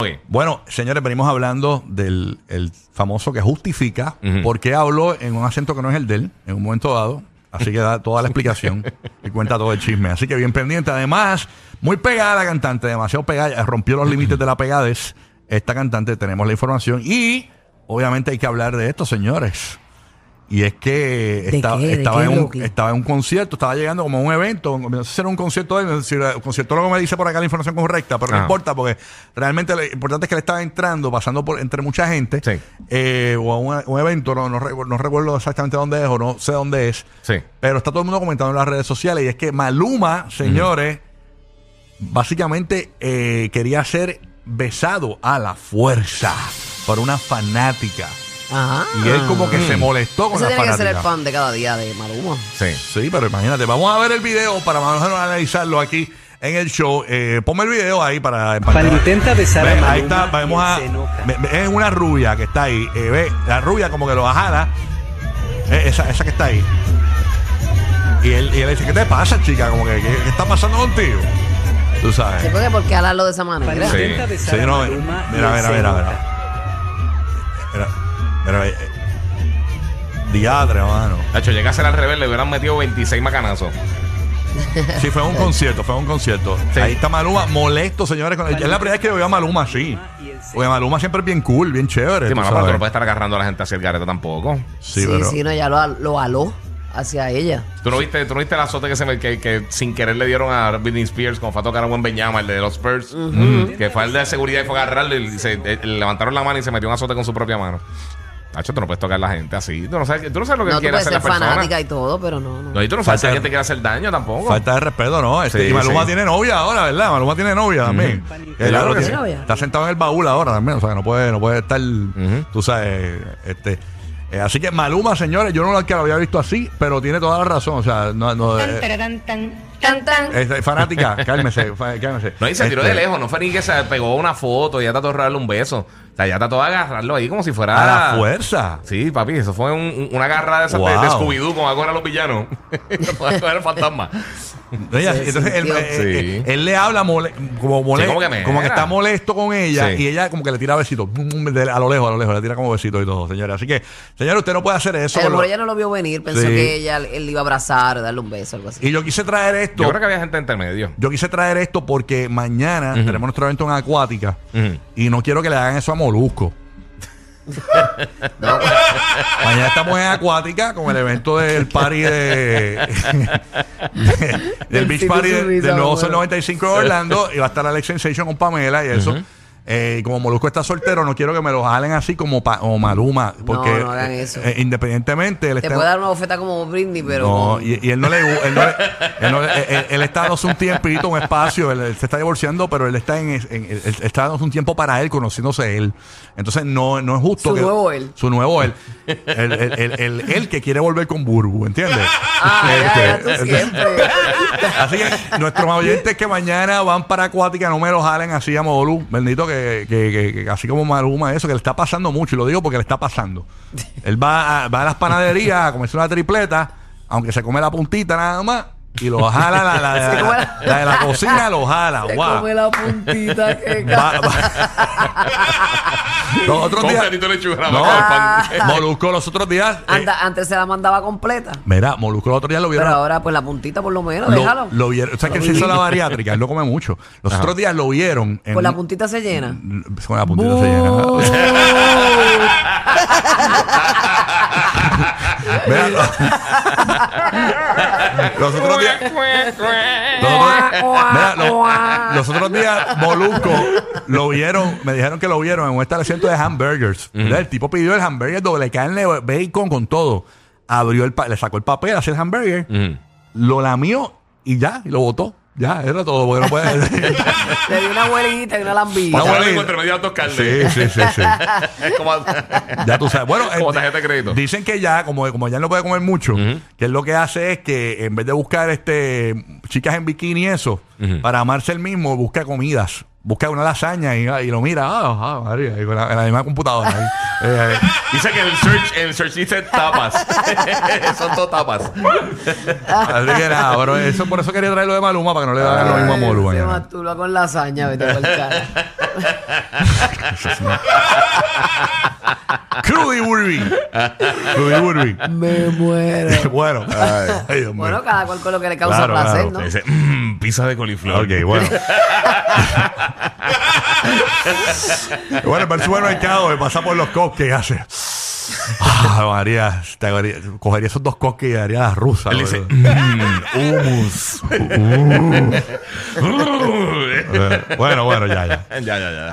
Ok. Bueno, señores, venimos hablando del el famoso que justifica por qué habló en un acento que no es el de él en un momento dado. Así que da toda la explicación y cuenta todo el chisme. Así que bien pendiente. Además, muy pegada la cantante, demasiado pegada. Rompió los límites de la pegadez. Esta cantante, tenemos la información. Y obviamente hay que hablar de esto, señores. Y es que ¿De estaba, estaba, en un, estaba en un concierto, estaba llegando como a un evento, no sé si era un concierto de si era- el conciertólogo me dice por acá la información correcta, pero no Ajá. importa porque realmente lo importante es que él estaba entrando, pasando por entre mucha gente, Sí. eh, o a un, un evento, no, no recuerdo exactamente dónde es o no sé dónde es, Sí. pero está todo el mundo comentando en las redes sociales y es que Maluma, señores, básicamente eh, quería ser besado a la fuerza por una fanática. Ajá. Y él como que se molestó con Ese la tiene que ser el fanática. fan de cada día de Maluma. Sí. Sí, pero imagínate, vamos a ver el video para más o menos analizarlo aquí en el show. Eh, ponme el video ahí para... Para intenta besar Ve, a Maluma Ahí está, vamos a... se enoja. ve- ve, Es una rubia que está ahí. eh, ve, la rubia como que lo jala. Eh, esa, esa que está ahí. Y él, y él dice, ¿qué te pasa, chica? Como que, ¿qué, qué está pasando contigo? Tú sabes. Sí, porque ¿por qué hablarlo de esa Para manera? Sí. intenta besar Sí, a no, Maluma y mira, él mira, se mira, enoja. mira. Mira, eh, diadre, mano. Nacho, llega a ser al revés, le hubieran metido 26 macanazos. Sí, fue un concierto, fue un concierto. Sí. Ahí está Maluma, molesto, señores. con- Es la primera vez que yo veo a Maluma así. Porque Maluma siempre es bien cool, bien chévere. Sí, tú mano, pero tú sabes. no puedes estar agarrando a la gente hacia el garete tampoco. Sí, Sí, pero... sí, no, ya lo, lo aló hacia ella. ¿Tú no viste, tú no viste el azote que, se me- que, que sin querer le dieron a Britney Spears cuando fue a tocar a buen Beñama, el de los Spurs? Que fue el de seguridad y fue a agarrarle y se, eh, le levantaron la mano y se metió un azote con su propia mano. Nacho, tú no puedes tocar a la gente así. Tú no sabes, tú no sabes lo que No, quiere puedes hacer ser la persona. fanática y todo, pero no, no. No, y tú no sabes Falta- alguien te quiere hacer daño tampoco. Falta de respeto, ¿no? Este, Sí, y Maluma sí. tiene novia ahora, ¿verdad? Maluma tiene novia también. Que Claro que tiene- sí. Está sentado en el baúl ahora también. O sea, que no puede, no puede estar, tú sabes, este... eh, así que Maluma, señores, yo no lo que lo había visto así, pero tiene toda la razón. O sea, no, no, eh, Tan, tan. eh, fanática, cálmese, fa- cálmese. No, y se tiró Este, de lejos. No fue ni que se pegó una foto y ya trató de darle un beso. O sea, ya trató de agarrarlo ahí como si fuera. A la fuerza. Sí, papi, eso fue un- un- una agarrada de esas de- Wow. de, Scooby-Doo con ahora los villanos. para el fantasma. Ella- Se entonces él, sintió. eh, Sí. él le habla mole- como, mole- Sí, como que me como que está molesto con ella Sí. y ella como que le tira besitos de- a lo lejos, a lo lejos, le tira como besitos y todo, señora. Así que, señora, usted no puede hacer eso. A lo con mejor lo- ella no lo vio venir, pensó Sí. que ella él le iba a abrazar, darle un beso, algo así. Y yo quise traer esto. Yo creo que había gente intermedio. Yo quise traer esto porque mañana tenemos nuestro evento en Acuática Ujú. Y no quiero que le hagan eso a Molusco. mañana estamos en Acuática con el evento del party de, de- del Beach Party tú de- subiste, del nuevo. Sol 95 de Orlando y va a estar Alex Sensation con Pamela y eso. Eh, como Molusco está soltero, no quiero que me lo jalen así como, pa- como Maluma. Porque no hagan eh, eso. eh, independientemente, él Te está. puede dar una bofeta como Britney, pero. No, y, y él no le él, no le- él, no le- él- él está dándose un tiempito, un espacio, él, se está divorciando, pero él está en, en- él- está dándose un tiempo para él, conociéndose él. Entonces no, no es justo Su que nuevo él. su nuevo él, el, el- el- que quiere volver con Burbu, ¿entiendes? Ah, ya, ya, tú Este, siempre. Así que nuestros oyentes que mañana van para Acuática, no me lo jalen así a Molu. Bendito que, que- que- que así como Maluma, eso, que le está pasando mucho. Y lo digo porque le está pasando. Él va a, va a las panaderías a comerse una tripleta, aunque se come la puntita nada más. Y lo jala, la, la- la- come la- la de la cocina lo jala. Se guau. come la puntita que Va- va- los otros Con días. de No, con. Molusco los otros días. eh, Anda- antes se la mandaba completa. mira, Molusco los otros días lo vieron. Pero ahora, pues la puntita por lo menos, Lo, déjalo. lo vieron. O sea, que él se hizo la bariátrica, él no come mucho. Los otros días lo vieron. En Pues la un- puntita se llena. Con la puntita se llena. Mira, lo- los otros días. Los otros, mira, lo- los otros días, Molusco lo vieron, me dijeron que lo vieron en un establecimiento de hamburgers. El tipo pidió el hamburger doble carne, bacon con todo. Abrió el pa- le sacó el papel, hace el hamburger, lo lamió y ya, y lo botó. Ya, era todo, porque no puede. Le di una abuelita y una lambita. Una abuelita. entre medio de dos carnes. sí, sí, sí, sí. Es como. Ya tú sabes. Bueno, Como eh, tarjeta de crédito. Dicen que ya, como, como ya no puede comer mucho, que él lo que hace es que en vez de buscar este chicas en bikini y eso, para amarse él mismo, busca comidas. Busca una lasaña y, y lo mira, ah, ah, María, y con la, en la misma computadora. ahí. Eh, eh, Dice que el search, el search dice tapas. Son todo tapas. así que nada, pero eso, por eso quería traerlo de Maluma, para que no le hagan lo mismo a mañana. masturba con lasaña, vete por cara. Crudy Burby. Crudy Burby. Me muero. bueno, ay, Dios mío. Bueno, cada cual con lo que le causa Claro, placer, claro. ¿no? Dice, mmm, pizza de coliflor. Ok, bueno. bueno, el supermercado me pasa por los cupcakes hace. Ah, María, te haría- cogería esos dos cupcakes y daría las rusas. Él dice, mmm, hummus. Eh, bueno, bueno, ya, ya. ya, ya, ya.